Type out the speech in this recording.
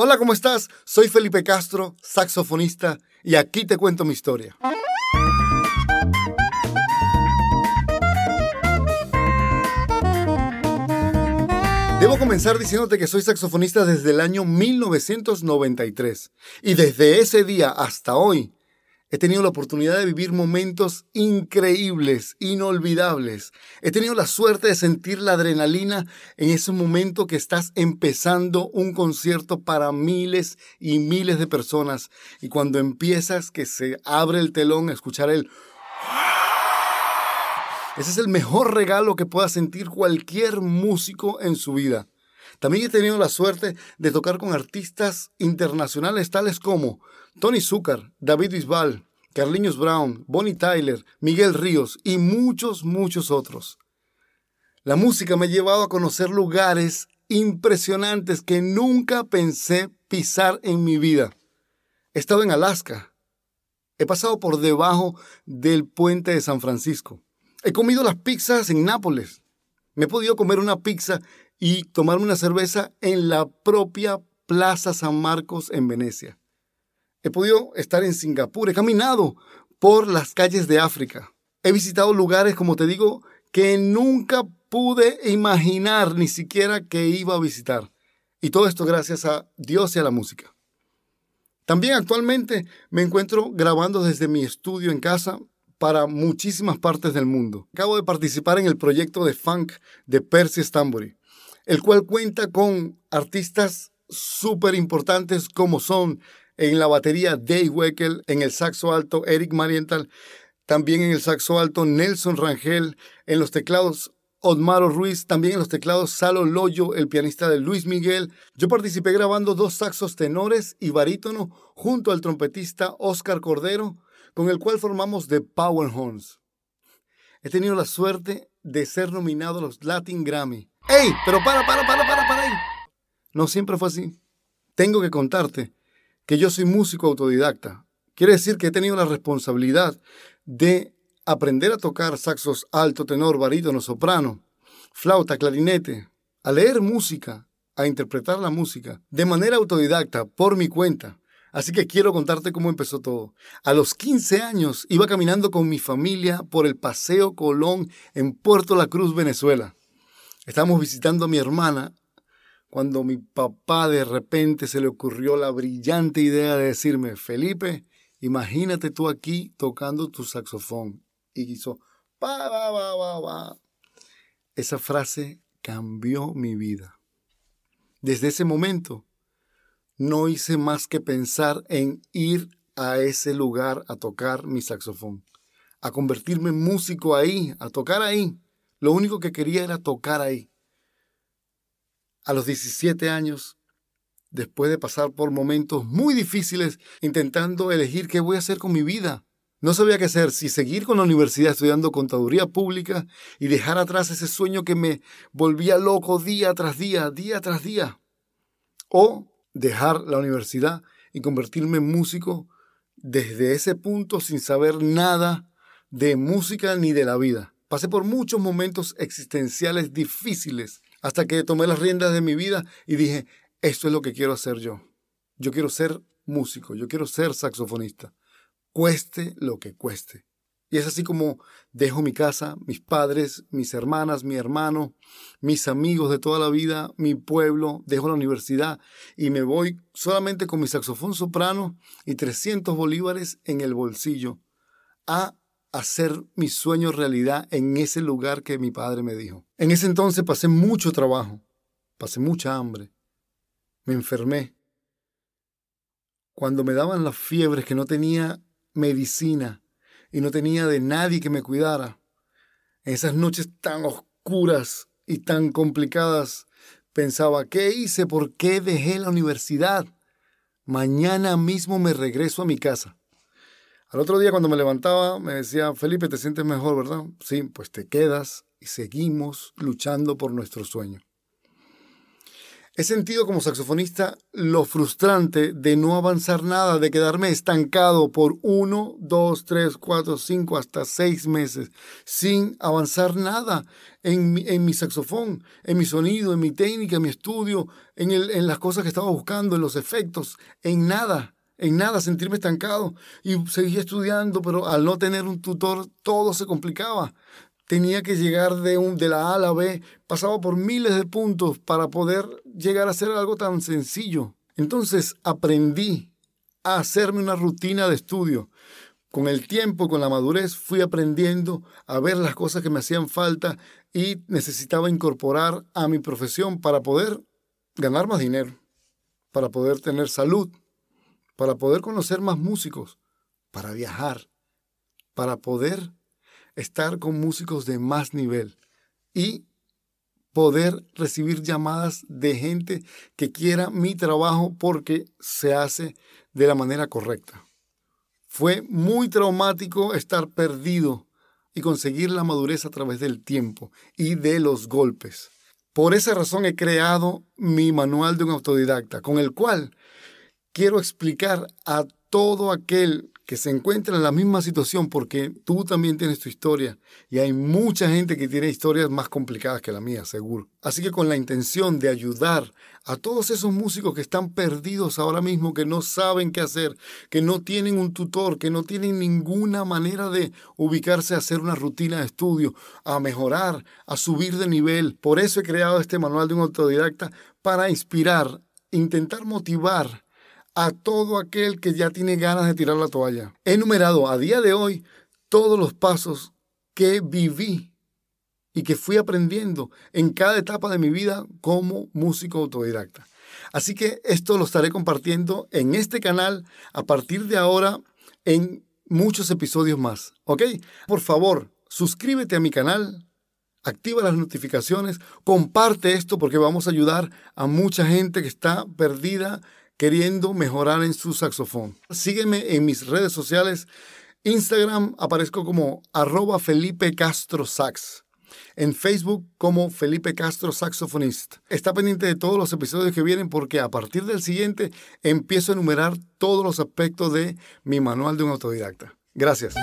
Hola, ¿cómo estás? Soy Felipe Castro, saxofonista, y aquí te cuento mi historia. Debo comenzar diciéndote que soy saxofonista desde el año 1993 y desde ese día hasta hoy He tenido la oportunidad de vivir momentos increíbles, inolvidables. He tenido la suerte de sentir la adrenalina en ese momento que estás empezando un concierto para miles y miles de personas. Y cuando empiezas, que se abre el telón, escuchar el... Ese es el mejor regalo que pueda sentir cualquier músico en su vida. También he tenido la suerte de tocar con artistas internacionales tales como Tony Zucker, David Bisbal, Carliños Brown, Bonnie Tyler, Miguel Ríos y muchos, muchos otros. La música me ha llevado a conocer lugares impresionantes que nunca pensé pisar en mi vida. He estado en Alaska. He pasado por debajo del puente de San Francisco. He comido las pizzas en Nápoles. Me he podido comer una pizza y tomarme una cerveza en la propia Plaza San Marcos en Venecia. He podido estar en Singapur, he caminado por las calles de África. He visitado lugares, como te digo, que nunca pude imaginar ni siquiera que iba a visitar. Y todo esto gracias a Dios y a la música. También actualmente me encuentro grabando desde mi estudio en casa para muchísimas partes del mundo. Acabo de participar en el proyecto de funk de Percy Stanbury el cual cuenta con artistas súper importantes como son en la batería Dave Weckel, en el saxo alto Eric Marienthal, también en el saxo alto Nelson Rangel, en los teclados Osmaro Ruiz, también en los teclados Salo Loyo, el pianista de Luis Miguel. Yo participé grabando dos saxos tenores y barítono junto al trompetista Oscar Cordero, con el cual formamos The Power Horns. He tenido la suerte de ser nominado a los Latin Grammy ¡Ey! Pero para, para, para, para, para ahí. No siempre fue así. Tengo que contarte que yo soy músico autodidacta. Quiere decir que he tenido la responsabilidad de aprender a tocar saxos alto, tenor, barítono, soprano, flauta, clarinete, a leer música, a interpretar la música de manera autodidacta, por mi cuenta. Así que quiero contarte cómo empezó todo. A los 15 años iba caminando con mi familia por el Paseo Colón en Puerto La Cruz, Venezuela. Estábamos visitando a mi hermana cuando mi papá de repente se le ocurrió la brillante idea de decirme, Felipe, imagínate tú aquí tocando tu saxofón. Y hizo, pa, va, va, va, va. Esa frase cambió mi vida. Desde ese momento, no hice más que pensar en ir a ese lugar a tocar mi saxofón, a convertirme en músico ahí, a tocar ahí. Lo único que quería era tocar ahí. A los 17 años, después de pasar por momentos muy difíciles intentando elegir qué voy a hacer con mi vida, no sabía qué hacer, si seguir con la universidad estudiando contaduría pública y dejar atrás ese sueño que me volvía loco día tras día, día tras día, o dejar la universidad y convertirme en músico desde ese punto sin saber nada de música ni de la vida. Pasé por muchos momentos existenciales difíciles hasta que tomé las riendas de mi vida y dije, esto es lo que quiero hacer yo. Yo quiero ser músico, yo quiero ser saxofonista, cueste lo que cueste. Y es así como dejo mi casa, mis padres, mis hermanas, mi hermano, mis amigos de toda la vida, mi pueblo, dejo la universidad y me voy solamente con mi saxofón soprano y 300 bolívares en el bolsillo a hacer mi sueño realidad en ese lugar que mi padre me dijo. En ese entonces pasé mucho trabajo, pasé mucha hambre, me enfermé. Cuando me daban las fiebres que no tenía medicina y no tenía de nadie que me cuidara, en esas noches tan oscuras y tan complicadas, pensaba, ¿qué hice? ¿Por qué dejé la universidad? Mañana mismo me regreso a mi casa. Al otro día cuando me levantaba me decía, Felipe, te sientes mejor, ¿verdad? Sí, pues te quedas y seguimos luchando por nuestro sueño. He sentido como saxofonista lo frustrante de no avanzar nada, de quedarme estancado por uno, dos, tres, cuatro, cinco, hasta seis meses, sin avanzar nada en mi, en mi saxofón, en mi sonido, en mi técnica, en mi estudio, en, el, en las cosas que estaba buscando, en los efectos, en nada en nada, sentirme estancado. Y seguía estudiando, pero al no tener un tutor todo se complicaba tenía que llegar de, un, de la A a la B, pasaba por miles de puntos para poder llegar a hacer algo tan sencillo. Entonces aprendí a hacerme una rutina de estudio. Con el tiempo, con la madurez, fui aprendiendo a ver las cosas que me hacían falta y necesitaba incorporar a mi profesión para poder ganar más dinero, para poder tener salud, para poder conocer más músicos, para viajar, para poder estar con músicos de más nivel y poder recibir llamadas de gente que quiera mi trabajo porque se hace de la manera correcta. Fue muy traumático estar perdido y conseguir la madurez a través del tiempo y de los golpes. Por esa razón he creado mi manual de un autodidacta, con el cual quiero explicar a todo aquel que se encuentra en la misma situación porque tú también tienes tu historia y hay mucha gente que tiene historias más complicadas que la mía, seguro. Así que con la intención de ayudar a todos esos músicos que están perdidos ahora mismo, que no saben qué hacer, que no tienen un tutor, que no tienen ninguna manera de ubicarse a hacer una rutina de estudio, a mejorar, a subir de nivel. Por eso he creado este manual de un autodidacta para inspirar, intentar motivar a todo aquel que ya tiene ganas de tirar la toalla. He enumerado a día de hoy todos los pasos que viví y que fui aprendiendo en cada etapa de mi vida como músico autodidacta. Así que esto lo estaré compartiendo en este canal a partir de ahora en muchos episodios más. ¿Ok? Por favor, suscríbete a mi canal, activa las notificaciones, comparte esto porque vamos a ayudar a mucha gente que está perdida queriendo mejorar en su saxofón. Sígueme en mis redes sociales. Instagram aparezco como arroba Felipe Castro Sax. En Facebook como Felipe Castro Saxofonista. Está pendiente de todos los episodios que vienen porque a partir del siguiente empiezo a enumerar todos los aspectos de mi manual de un autodidacta. Gracias.